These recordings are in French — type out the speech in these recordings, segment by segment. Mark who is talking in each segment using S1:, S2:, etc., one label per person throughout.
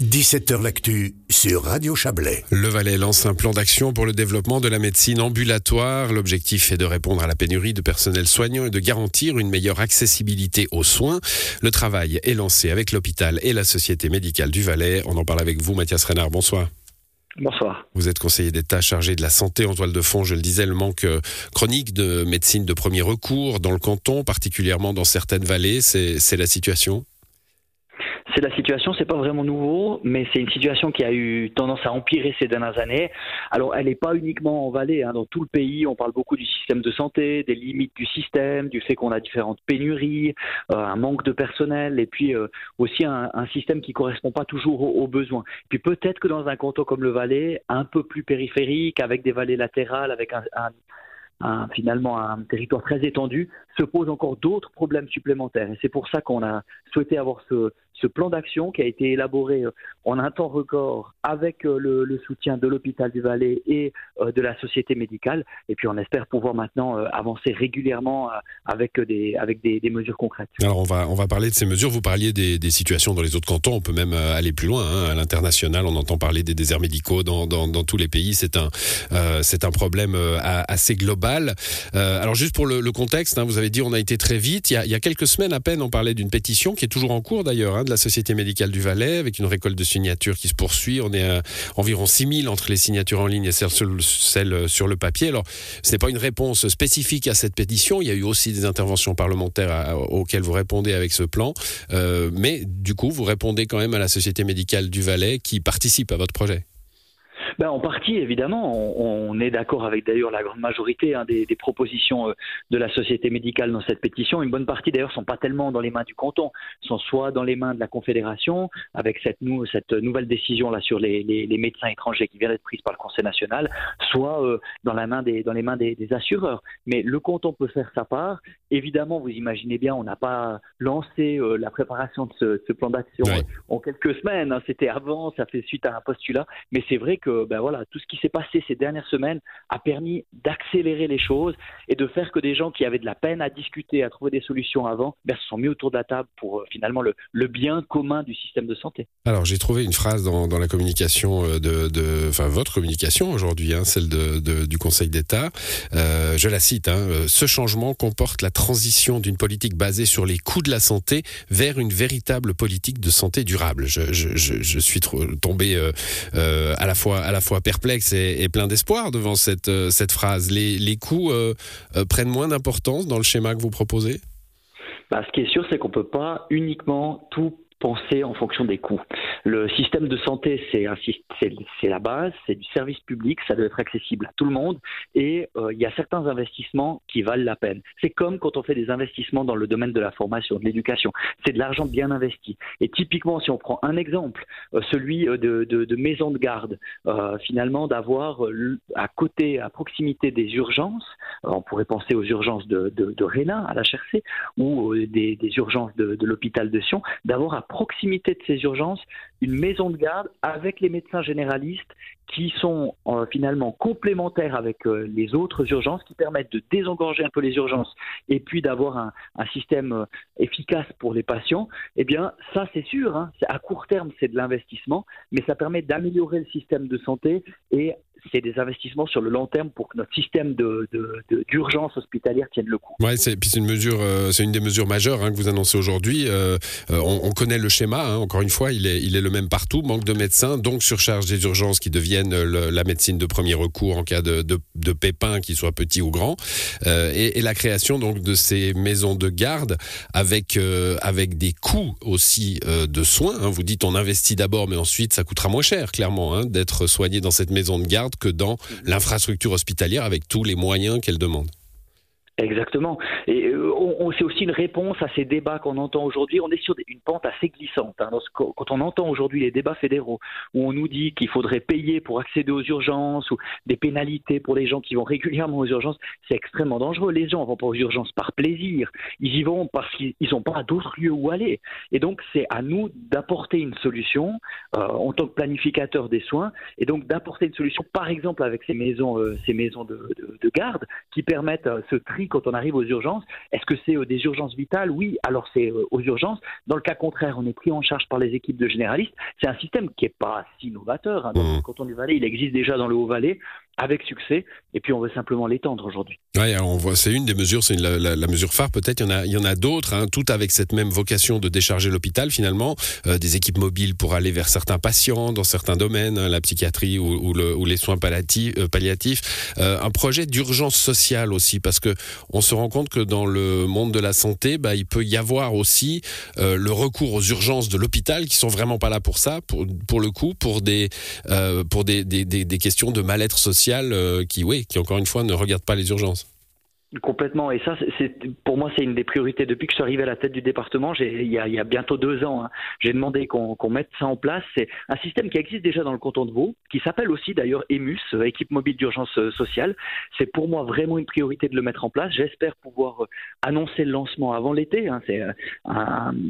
S1: 17h L'actu sur Radio Chablais.
S2: Le Valais lance un plan d'action pour le développement de la médecine ambulatoire. L'objectif est de répondre à la pénurie de personnel soignant et de garantir une meilleure accessibilité aux soins. Le travail est lancé avec l'hôpital et la Société médicale du Valais. On en parle avec vous, Mathias Renard. Bonsoir.
S3: Bonsoir.
S2: Vous êtes conseiller d'État chargé de la santé en toile de fond, je le disais, le manque euh, chronique de médecine de premier recours dans le canton, particulièrement dans certaines vallées, c'est la situation?
S3: C'est la situation, c'est pas vraiment nouveau, mais c'est une situation qui a eu tendance à empirer ces dernières années. Alors, elle n'est pas uniquement en Valais, hein. dans tout le pays, on parle beaucoup du système de santé, des limites du système, du fait qu'on a différentes pénuries, euh, un manque de personnel, et puis euh, aussi un, système qui correspond pas toujours aux, besoins. Puis peut-être que dans un canton comme le Valais, un peu plus périphérique, avec des vallées latérales, avec un, finalement un territoire très étendu, se posent encore d'autres problèmes supplémentaires. Et c'est pour ça qu'on a souhaité avoir ce, plan d'action qui a été élaboré euh, en un temps record avec euh, le, soutien de l'hôpital du Valais et euh, de la société médicale. Et puis on espère pouvoir maintenant avancer régulièrement avec des, avec des, mesures concrètes.
S2: Alors on va, on va parler de ces mesures. Vous parliez des, situations dans les autres cantons. On peut même aller plus loin. Hein. À l'international, on entend parler des déserts médicaux dans, dans, tous les pays. C'est un, un problème assez global. alors juste pour le, contexte, hein, vous avez on a été très vite. Il y a, quelques semaines à peine, on parlait d'une pétition qui est toujours en cours d'ailleurs. Hein, de la Société médicale du Valais, avec une récolte de signatures qui se poursuit. On est à environ 6000 entre les signatures en ligne et celles sur le papier. Alors, ce n'est pas une réponse spécifique à cette pétition. Il y a eu aussi des interventions parlementaires auxquelles vous répondez avec ce plan. Euh, mais du coup, vous répondez quand même à la Société médicale du Valais qui participe à votre projet.
S3: Ben, en partie, évidemment. On, est d'accord avec d'ailleurs la grande majorité hein, des, propositions euh, de la société médicale dans cette pétition. Une bonne partie d'ailleurs sont pas tellement dans les mains du canton, sont soit dans les mains de la Confédération, avec cette, cette nouvelle décision là sur les, médecins étrangers qui vient d'être prise par le Conseil national, soit euh, dans, la main des, dans les mains des, assureurs. Mais le canton peut faire sa part. Évidemment, vous imaginez bien, on n'a pas lancé euh, la préparation de ce, plan d'action en quelques semaines. Hein. C'était avant, ça fait suite à un postulat. Mais c'est vrai que ben voilà, tout ce qui s'est passé ces dernières semaines a permis d'accélérer les choses et de faire que des gens qui avaient de la peine à discuter, à trouver des solutions avant, ben, se sont mis autour de la table pour euh, finalement le, bien commun du système de santé.
S2: Alors j'ai trouvé une phrase dans, la communication euh, de, enfin votre communication aujourd'hui, hein, celle de, du Conseil d'État. Euh, je la cite. Hein, ce changement comporte la transition d'une politique basée sur les coûts de la santé vers une véritable politique de santé durable. Je, suis tombé à la fois à la fois perplexe et, plein d'espoir devant cette, euh, cette phrase. Les, les coûts euh, euh, prennent moins d'importance dans le schéma que vous proposez?
S3: Bah, Ce qui est sûr, c'est qu'on ne peut pas uniquement tout penser en fonction des coûts. Le système de santé, c'est la base, c'est du service public, ça doit être accessible à tout le monde et euh, il y a certains investissements qui valent la peine. C'est comme quand on fait des investissements dans le domaine de la formation, de l'éducation. C'est de l'argent bien investi. Et typiquement, si on prend un exemple, euh, celui euh, de, de, de maison de garde, finalement d'avoir à côté, à proximité des urgences, on pourrait penser aux urgences de, de, Réna à la HRC ou des, des urgences de, de l'hôpital de Sion, d'avoir à proximité de ces urgences une maison de garde avec les médecins généralistes qui sont euh, finalement complémentaires avec euh, les autres urgences, qui permettent de désengorger un peu les urgences et puis d'avoir un, système euh, efficace pour les patients, eh bien ça c'est sûr, hein, à court terme c'est de l'investissement, mais ça permet d'améliorer le système de santé et c'est des investissements sur le long terme pour que notre système d'urgence de, hospitalière tienne le coup.
S2: Ouais, c'est une mesure, euh, c'est une des mesures majeures hein, que vous annoncez aujourd'hui. Euh, euh, on, connaît le schéma. Hein, encore une fois, il est, il est le même partout. Manque de médecins, donc surcharge des urgences qui deviennent la médecine de premier recours en cas de, de, pépins, qu'ils soient petits ou grands, et, la création donc de ces maisons de garde avec avec des coûts aussi de soins. Hein. Vous dites on investit d'abord, mais ensuite ça coûtera moins cher, clairement, d'être soigné dans cette maison de garde que dans l'infrastructure hospitalière avec tous les moyens qu'elle demande.
S3: Exactement. Et euh, c'est aussi une réponse à ces débats qu'on entend aujourd'hui. On est sur une pente assez glissante. Hein. Quand on entend aujourd'hui les débats fédéraux où on nous dit qu'il faudrait payer pour accéder aux urgences ou des pénalités pour les gens qui vont régulièrement aux urgences, c'est extrêmement dangereux. Les gens vont pas aux urgences par plaisir. Ils y vont parce qu'ils n'ont pas d'autres lieux où aller. Et donc, c'est à nous d'apporter une solution euh, en tant que planificateur des soins et donc d'apporter une solution, par exemple, avec ces maisons, euh, ces maisons de, garde qui permettent ce tri oui, quand on arrive aux urgences, est-ce que c'est des urgences vitales? Oui, alors c'est aux urgences. Dans le cas contraire, on est pris en charge par les équipes de généralistes. C'est un système qui n'est pas si novateur. Hein. Mmh. Quand on est Valais, il existe déjà dans le Haut-Valais avec succès, et puis on veut simplement l'étendre aujourd'hui.
S2: Oui, on voit, c'est une des mesures, c'est la, mesure phare peut-être. Il y en a, d'autres, hein, tout avec cette même vocation de décharger l'hôpital finalement, euh, des équipes mobiles pour aller vers certains patients dans certains domaines, hein, la psychiatrie ou, les soins euh, palliatifs, euh, un projet d'urgence sociale aussi, parce que on se rend compte que dans le monde de la santé, bah, il peut y avoir aussi le recours aux urgences de l'hôpital qui sont vraiment pas là pour ça, pour, pour le coup, pour des, pour des, des, des questions de mal-être social euh, qui, oui, qui encore une fois ne regarde pas les urgences.
S3: Complètement. Et ça, c'est pour moi, c'est une des priorités. Depuis que je suis arrivé à la tête du département, il y, y a bientôt deux ans, hein, j'ai demandé qu'on mette ça en place. C'est un système qui existe déjà dans le canton de Vaud, qui s'appelle aussi d'ailleurs EMUS, euh, équipe mobile d'urgence euh, sociale. C'est pour moi vraiment une priorité de le mettre en place. J'espère pouvoir euh, annoncer le lancement avant l'été. Hein. C'est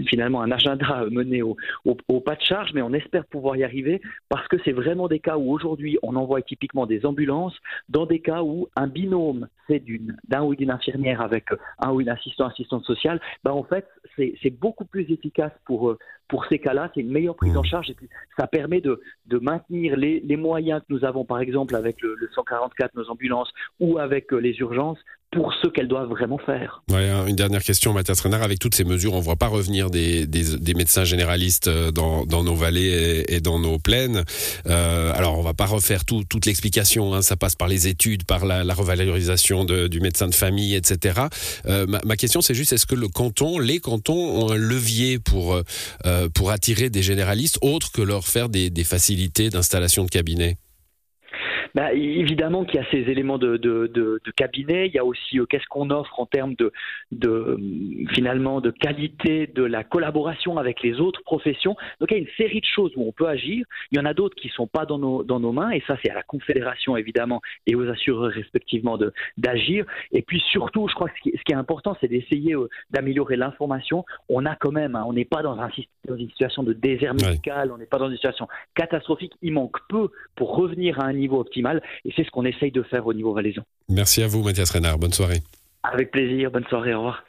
S3: finalement un agenda mené au, au, pas de charge, mais on espère pouvoir y arriver parce que c'est vraiment des cas où aujourd'hui on envoie typiquement des ambulances, dans des cas où un binôme c'est d'un ou d'une infirmière avec euh, un ou une assistant assistante sociale, ben en fait c'est beaucoup plus efficace pour euh, pour ces cas-là, c'est une meilleure prise en mmh. charge et puis ça permet de, de maintenir les, les, moyens que nous avons par exemple avec le, le 144, nos ambulances ou avec euh, les urgences pour ce qu'elles doivent vraiment faire.
S2: Ouais, une dernière question, Mathias Renard. Avec toutes ces mesures, on ne voit pas revenir des, médecins généralistes dans, dans nos vallées et, dans nos plaines. Euh, alors, on va pas refaire tout, toute l'explication. Hein. Ça passe par les études, par la, revalorisation du médecin de famille, etc. Euh, ma, question, c'est juste, est-ce que le canton, les cantons ont un levier pour, euh, pour attirer des généralistes autres que leur faire des, des facilités d'installation de cabinet?
S3: Bah, évidemment qu'il y a ces éléments de, de, de, de cabinet. Il y a aussi euh, qu'est-ce qu'on offre en termes de, de finalement de qualité de la collaboration avec les autres professions. Donc il y a une série de choses où on peut agir. Il y en a d'autres qui sont pas dans nos dans nos mains et ça c'est à la confédération évidemment et aux assureurs respectivement d'agir. Et puis surtout, je crois que ce qui, ce qui est important, c'est d'essayer euh, d'améliorer l'information. On a quand même, hein, on n'est pas dans, un, dans, une situation de désert médical, on n'est pas dans une situation catastrophique. Il manque peu pour revenir à un niveau optimal et c'est ce qu'on essaye de faire au niveau valaisan.
S2: Merci à vous, Mathias Renard. Bonne soirée.
S3: Avec plaisir. Bonne soirée. Au revoir.